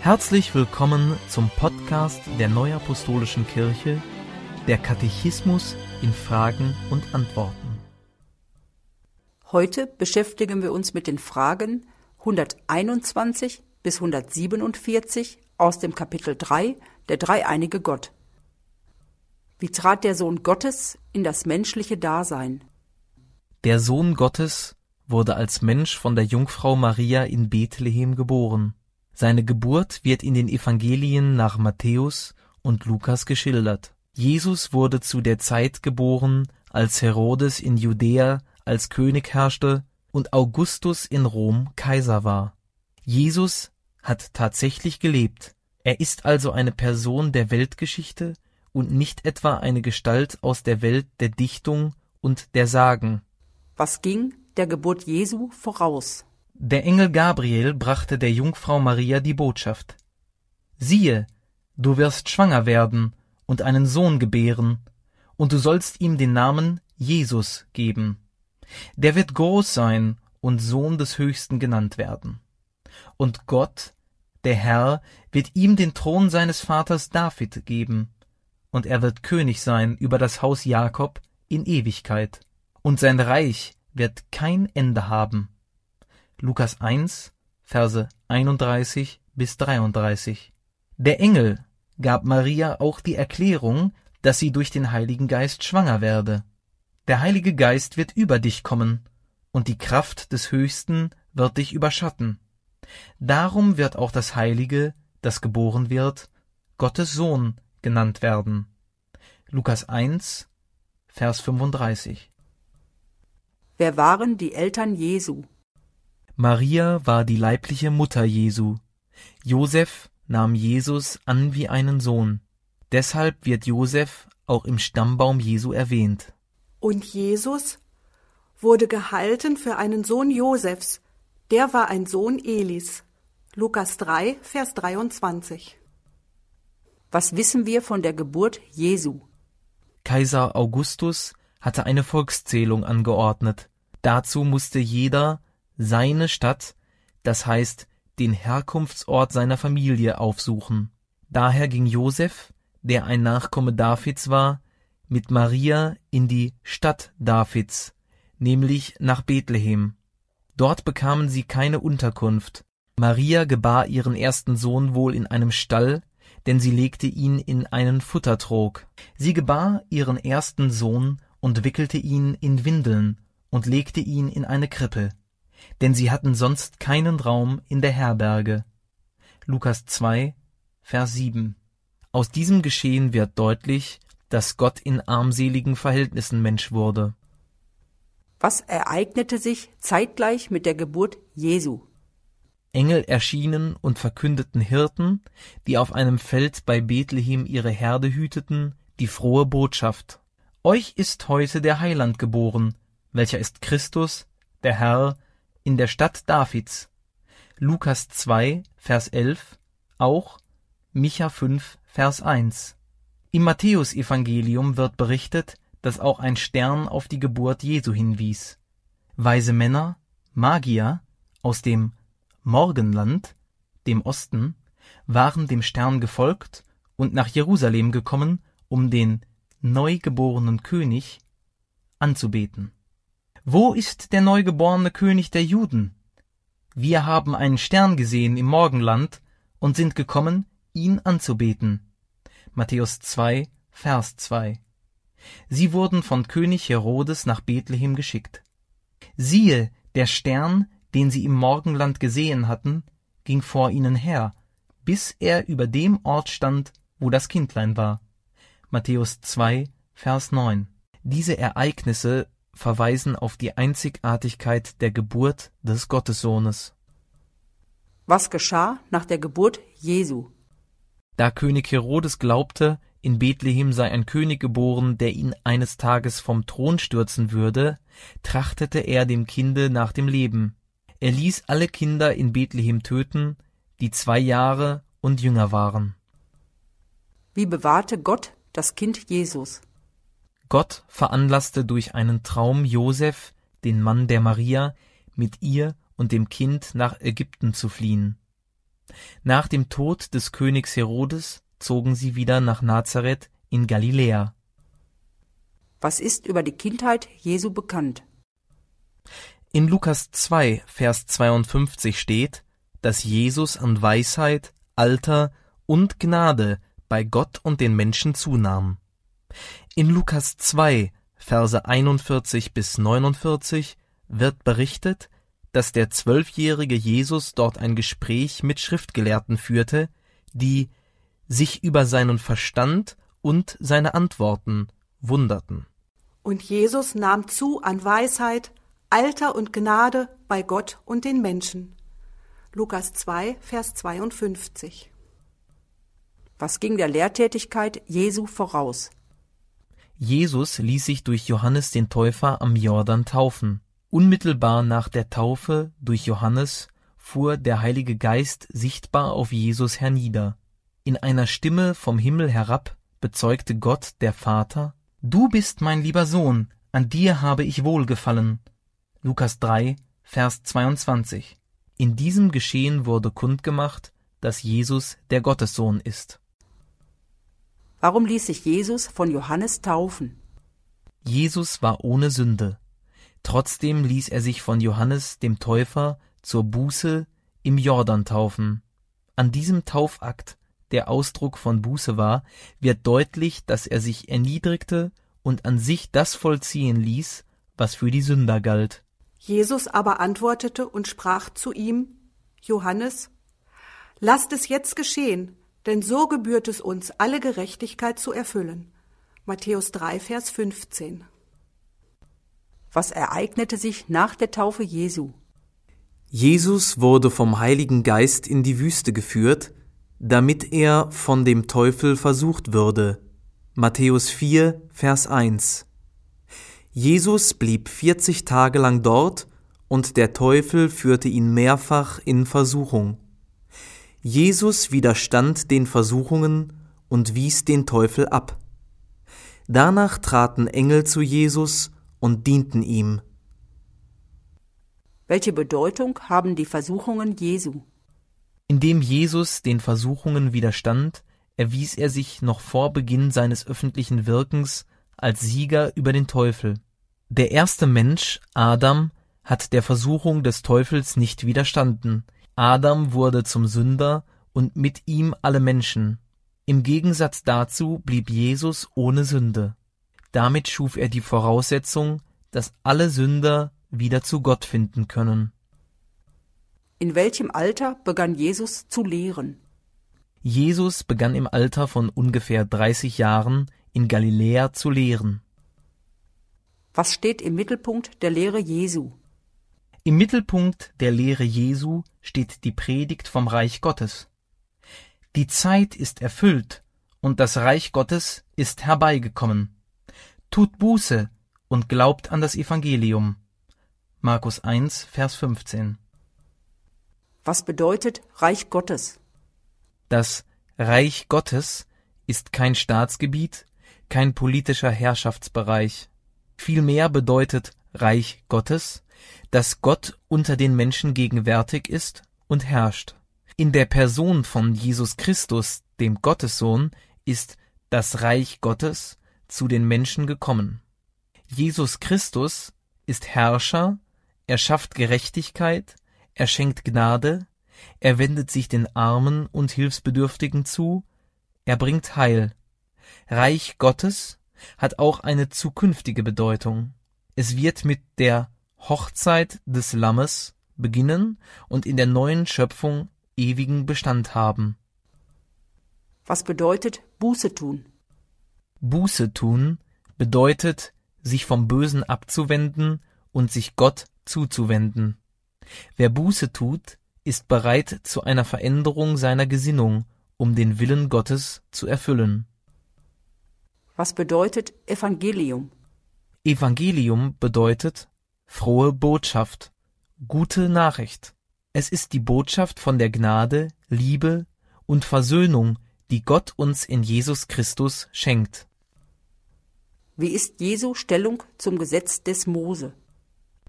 Herzlich willkommen zum Podcast der Neuapostolischen Kirche, der Katechismus in Fragen und Antworten. Heute beschäftigen wir uns mit den Fragen 121 bis 147 aus dem Kapitel 3 der dreieinige Gott. Wie trat der Sohn Gottes in das menschliche Dasein? Der Sohn Gottes wurde als Mensch von der Jungfrau Maria in Bethlehem geboren. Seine Geburt wird in den Evangelien nach Matthäus und Lukas geschildert. Jesus wurde zu der Zeit geboren, als Herodes in Judäa als König herrschte und Augustus in Rom Kaiser war. Jesus hat tatsächlich gelebt. Er ist also eine Person der Weltgeschichte und nicht etwa eine Gestalt aus der Welt der Dichtung und der Sagen. Was ging der Geburt Jesu voraus? Der Engel Gabriel brachte der Jungfrau Maria die Botschaft. Siehe, du wirst schwanger werden und einen Sohn gebären, und du sollst ihm den Namen Jesus geben. Der wird groß sein und Sohn des Höchsten genannt werden. Und Gott, der Herr, wird ihm den Thron seines Vaters David geben, und er wird König sein über das Haus Jakob in Ewigkeit, und sein Reich wird kein Ende haben. Lukas 1, Verse 31 bis 33. Der Engel gab Maria auch die Erklärung, dass sie durch den Heiligen Geist schwanger werde. Der Heilige Geist wird über dich kommen, und die Kraft des Höchsten wird dich überschatten. Darum wird auch das Heilige, das geboren wird, Gottes Sohn genannt werden. Lukas 1, Vers 35. Wer waren die Eltern Jesu? Maria war die leibliche Mutter Jesu. Josef nahm Jesus an wie einen Sohn. Deshalb wird Josef auch im Stammbaum Jesu erwähnt. Und Jesus wurde gehalten für einen Sohn Josefs, der war ein Sohn Elis. Lukas 3, Vers 23. Was wissen wir von der Geburt Jesu? Kaiser Augustus hatte eine Volkszählung angeordnet. Dazu musste jeder seine Stadt, das heißt den Herkunftsort seiner Familie, aufsuchen. Daher ging Josef, der ein Nachkomme Davids war, mit Maria in die Stadt Davids, nämlich nach Bethlehem. Dort bekamen sie keine Unterkunft. Maria gebar ihren ersten Sohn wohl in einem Stall, denn sie legte ihn in einen Futtertrog. Sie gebar ihren ersten Sohn und wickelte ihn in Windeln und legte ihn in eine Krippe, denn sie hatten sonst keinen Raum in der Herberge. Lukas 2, Vers 7. Aus diesem Geschehen wird deutlich, dass Gott in armseligen Verhältnissen Mensch wurde. Was ereignete sich zeitgleich mit der Geburt Jesu? Engel erschienen und verkündeten Hirten, die auf einem Feld bei Bethlehem ihre Herde hüteten, die frohe Botschaft. Euch ist heute der Heiland geboren, welcher ist Christus, der Herr, in der Stadt Davids. Lukas 2, Vers 11, auch Micha 5, Vers 1. Im Matthäusevangelium wird berichtet, dass auch ein Stern auf die Geburt Jesu hinwies. Weise Männer, Magier aus dem Morgenland, dem Osten, waren dem Stern gefolgt und nach Jerusalem gekommen, um den neugeborenen König anzubeten. Wo ist der neugeborene König der Juden? Wir haben einen Stern gesehen im Morgenland und sind gekommen, ihn anzubeten. Matthäus 2, Vers 2. Sie wurden von König Herodes nach Bethlehem geschickt. Siehe, der Stern, den sie im Morgenland gesehen hatten, ging vor ihnen her, bis er über dem Ort stand, wo das Kindlein war. Matthäus 2, Vers 9. Diese Ereignisse verweisen auf die Einzigartigkeit der Geburt des Gottessohnes. Was geschah nach der Geburt Jesu? Da König Herodes glaubte, in Bethlehem sei ein König geboren, der ihn eines Tages vom Thron stürzen würde, trachtete er dem Kinde nach dem Leben. Er ließ alle Kinder in Bethlehem töten, die zwei Jahre und jünger waren. Wie bewahrte Gott das Kind Jesus? Gott veranlasste durch einen Traum Josef, den Mann der Maria, mit ihr und dem Kind nach Ägypten zu fliehen. Nach dem Tod des Königs Herodes zogen sie wieder nach Nazareth in Galiläa. Was ist über die Kindheit Jesu bekannt? In Lukas 2, Vers 52 steht, dass Jesus an Weisheit, Alter und Gnade bei Gott und den Menschen zunahm. In Lukas 2, Verse 41 bis 49 wird berichtet, dass der zwölfjährige Jesus dort ein Gespräch mit Schriftgelehrten führte, die sich über seinen Verstand und seine Antworten wunderten. Und Jesus nahm zu an Weisheit, Alter und Gnade bei Gott und den Menschen. Lukas 2, Vers 52. Was ging der Lehrtätigkeit Jesu voraus? Jesus ließ sich durch Johannes den Täufer am Jordan taufen. Unmittelbar nach der Taufe durch Johannes fuhr der Heilige Geist sichtbar auf Jesus hernieder. In einer Stimme vom Himmel herab bezeugte Gott der Vater, Du bist mein lieber Sohn, an dir habe ich wohlgefallen. Lukas 3, Vers 22. In diesem Geschehen wurde kundgemacht, dass Jesus der Gottessohn ist. Warum ließ sich Jesus von Johannes taufen? Jesus war ohne Sünde. Trotzdem ließ er sich von Johannes dem Täufer zur Buße im Jordan taufen. An diesem Taufakt, der Ausdruck von Buße war, wird deutlich, dass er sich erniedrigte und an sich das vollziehen ließ, was für die Sünder galt. Jesus aber antwortete und sprach zu ihm, Johannes, lasst es jetzt geschehen, denn so gebührt es uns, alle Gerechtigkeit zu erfüllen. Matthäus 3, Vers 15. Was ereignete sich nach der Taufe Jesu? Jesus wurde vom Heiligen Geist in die Wüste geführt, damit er von dem Teufel versucht würde. Matthäus 4, Vers 1. Jesus blieb 40 Tage lang dort und der Teufel führte ihn mehrfach in Versuchung. Jesus widerstand den Versuchungen und wies den Teufel ab. Danach traten Engel zu Jesus und dienten ihm. Welche Bedeutung haben die Versuchungen Jesu? Indem Jesus den Versuchungen widerstand, erwies er sich noch vor Beginn seines öffentlichen Wirkens als Sieger über den Teufel. Der erste Mensch, Adam, hat der Versuchung des Teufels nicht widerstanden, Adam wurde zum Sünder und mit ihm alle Menschen. Im Gegensatz dazu blieb Jesus ohne Sünde. Damit schuf er die Voraussetzung, dass alle Sünder wieder zu Gott finden können. In welchem Alter begann Jesus zu lehren? Jesus begann im Alter von ungefähr 30 Jahren in Galiläa zu lehren. Was steht im Mittelpunkt der Lehre Jesu? Im Mittelpunkt der Lehre Jesu steht die Predigt vom Reich Gottes. Die Zeit ist erfüllt und das Reich Gottes ist herbeigekommen. Tut Buße und glaubt an das Evangelium. Markus 1, Vers 15. Was bedeutet Reich Gottes? Das Reich Gottes ist kein Staatsgebiet, kein politischer Herrschaftsbereich. Vielmehr bedeutet Reich Gottes dass Gott unter den Menschen gegenwärtig ist und herrscht. In der Person von Jesus Christus, dem Gottessohn, ist das Reich Gottes zu den Menschen gekommen. Jesus Christus ist Herrscher, er schafft Gerechtigkeit, er schenkt Gnade, er wendet sich den Armen und Hilfsbedürftigen zu, er bringt Heil. Reich Gottes hat auch eine zukünftige Bedeutung. Es wird mit der Hochzeit des Lammes beginnen und in der neuen Schöpfung ewigen Bestand haben. Was bedeutet Buße tun? Buße tun bedeutet, sich vom Bösen abzuwenden und sich Gott zuzuwenden. Wer Buße tut, ist bereit zu einer Veränderung seiner Gesinnung, um den Willen Gottes zu erfüllen. Was bedeutet Evangelium? Evangelium bedeutet Frohe Botschaft, gute Nachricht. Es ist die Botschaft von der Gnade, Liebe und Versöhnung, die Gott uns in Jesus Christus schenkt. Wie ist Jesu Stellung zum Gesetz des Mose?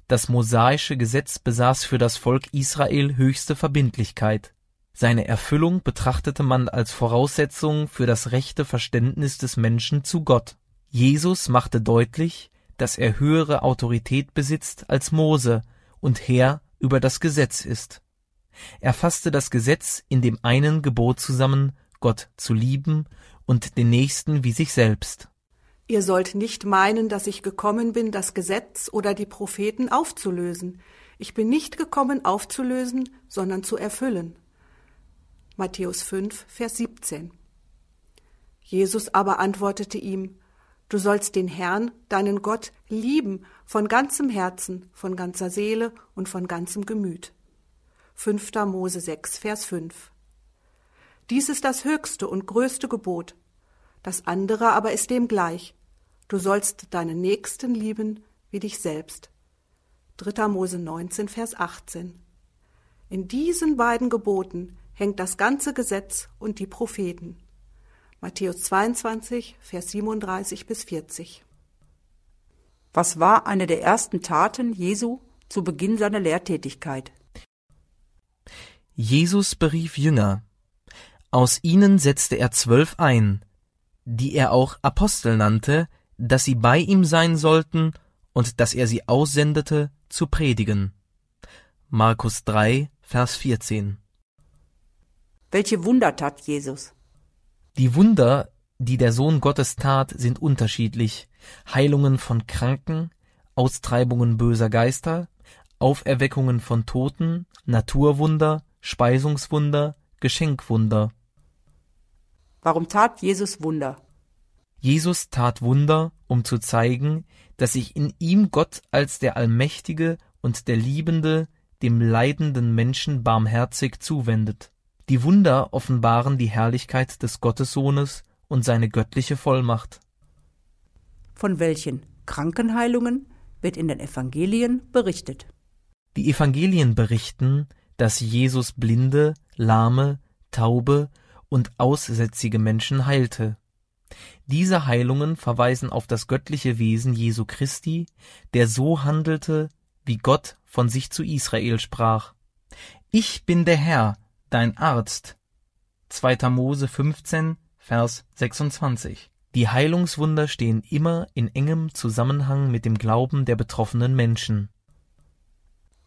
Das mosaische Gesetz besaß für das Volk Israel höchste Verbindlichkeit. Seine Erfüllung betrachtete man als Voraussetzung für das rechte Verständnis des Menschen zu Gott. Jesus machte deutlich, dass er höhere Autorität besitzt als Mose und Herr über das Gesetz ist. Er fasste das Gesetz in dem einen Gebot zusammen, Gott zu lieben und den Nächsten wie sich selbst. Ihr sollt nicht meinen, dass ich gekommen bin, das Gesetz oder die Propheten aufzulösen. Ich bin nicht gekommen aufzulösen, sondern zu erfüllen. Matthäus 5, Vers 17. Jesus aber antwortete ihm, Du sollst den Herrn, deinen Gott, lieben von ganzem Herzen, von ganzer Seele und von ganzem Gemüt. 5. Mose 6, Vers 5. Dies ist das höchste und größte Gebot. Das andere aber ist dem gleich. Du sollst deinen Nächsten lieben wie dich selbst. 3. Mose 19, Vers 18. In diesen beiden Geboten hängt das ganze Gesetz und die Propheten. Matthäus 22, Vers 37 bis 40. Was war eine der ersten Taten Jesu zu Beginn seiner Lehrtätigkeit? Jesus berief Jünger. Aus ihnen setzte er zwölf ein, die er auch Apostel nannte, dass sie bei ihm sein sollten und dass er sie aussendete, zu predigen. Markus 3, Vers 14. Welche Wunder tat Jesus? Die Wunder, die der Sohn Gottes tat, sind unterschiedlich. Heilungen von Kranken, Austreibungen böser Geister, Auferweckungen von Toten, Naturwunder, Speisungswunder, Geschenkwunder. Warum tat Jesus Wunder? Jesus tat Wunder, um zu zeigen, dass sich in ihm Gott als der Allmächtige und der Liebende dem leidenden Menschen barmherzig zuwendet. Die Wunder offenbaren die Herrlichkeit des Gottessohnes und seine göttliche Vollmacht. Von welchen Krankenheilungen wird in den Evangelien berichtet? Die Evangelien berichten, dass Jesus Blinde, Lahme, Taube und aussätzige Menschen heilte. Diese Heilungen verweisen auf das göttliche Wesen Jesu Christi, der so handelte, wie Gott von sich zu Israel sprach. Ich bin der Herr, dein Arzt. 2. Mose 15, Vers 26. Die Heilungswunder stehen immer in engem Zusammenhang mit dem Glauben der betroffenen Menschen.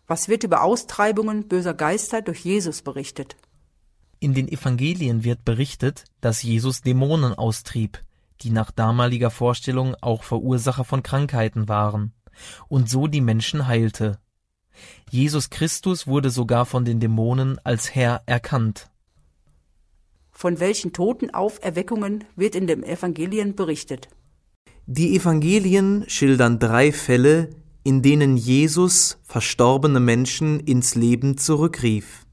Was wird über Austreibungen böser Geister durch Jesus berichtet? In den Evangelien wird berichtet, dass Jesus Dämonen austrieb, die nach damaliger Vorstellung auch Verursacher von Krankheiten waren, und so die Menschen heilte. Jesus Christus wurde sogar von den Dämonen als Herr erkannt. Von welchen Totenauferweckungen wird in den Evangelien berichtet? Die Evangelien schildern drei Fälle, in denen Jesus verstorbene Menschen ins Leben zurückrief.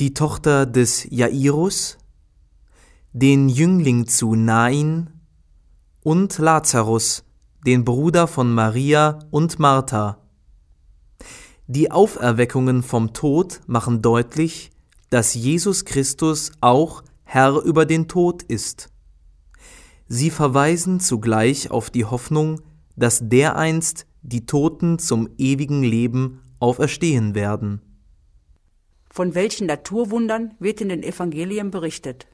Die Tochter des Jairus, den Jüngling zu Nain und Lazarus, den Bruder von Maria und Martha. Die Auferweckungen vom Tod machen deutlich, dass Jesus Christus auch Herr über den Tod ist. Sie verweisen zugleich auf die Hoffnung, dass dereinst die Toten zum ewigen Leben auferstehen werden. Von welchen Naturwundern wird in den Evangelien berichtet?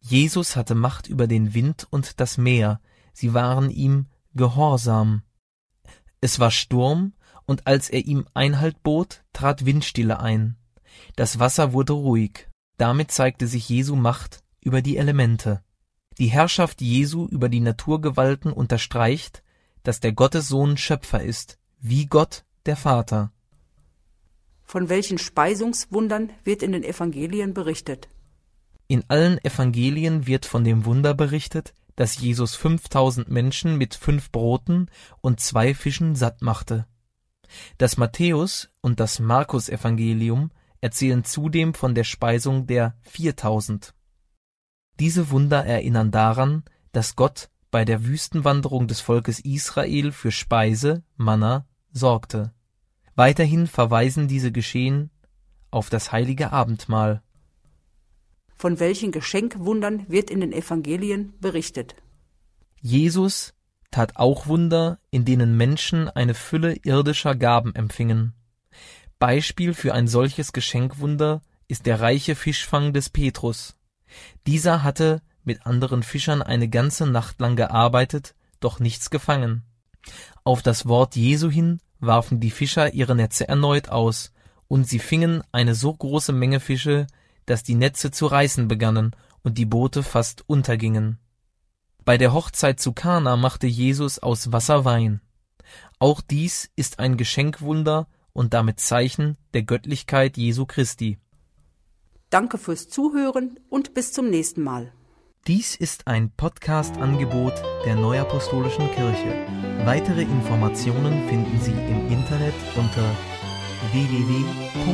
Jesus hatte Macht über den Wind und das Meer, sie waren ihm gehorsam. Es war Sturm, und als er ihm Einhalt bot, trat Windstille ein. Das Wasser wurde ruhig. Damit zeigte sich Jesu Macht über die Elemente. Die Herrschaft Jesu über die Naturgewalten unterstreicht, dass der Gottessohn Schöpfer ist, wie Gott der Vater. Von welchen Speisungswundern wird in den Evangelien berichtet? In allen Evangelien wird von dem Wunder berichtet, dass Jesus 5000 Menschen mit fünf Broten und zwei Fischen satt machte. Das Matthäus und das Markus-Evangelium erzählen zudem von der Speisung der 4000. Diese Wunder erinnern daran, dass Gott bei der Wüstenwanderung des Volkes Israel für Speise, Manna, sorgte. Weiterhin verweisen diese Geschehen auf das heilige Abendmahl. Von welchen Geschenkwundern wird in den Evangelien berichtet? Jesus tat auch Wunder, in denen Menschen eine Fülle irdischer Gaben empfingen. Beispiel für ein solches Geschenkwunder ist der reiche Fischfang des Petrus. Dieser hatte mit anderen Fischern eine ganze Nacht lang gearbeitet, doch nichts gefangen. Auf das Wort Jesu hin warfen die Fischer ihre Netze erneut aus, und sie fingen eine so große Menge Fische, dass die Netze zu reißen begannen und die Boote fast untergingen. Bei der Hochzeit zu Kana machte Jesus aus Wasser Wein. Auch dies ist ein Geschenkwunder und damit Zeichen der Göttlichkeit Jesu Christi. Danke fürs Zuhören und bis zum nächsten Mal. Dies ist ein Podcast-Angebot der Neuapostolischen Kirche. Weitere Informationen finden Sie im Internet unter www.nak.org.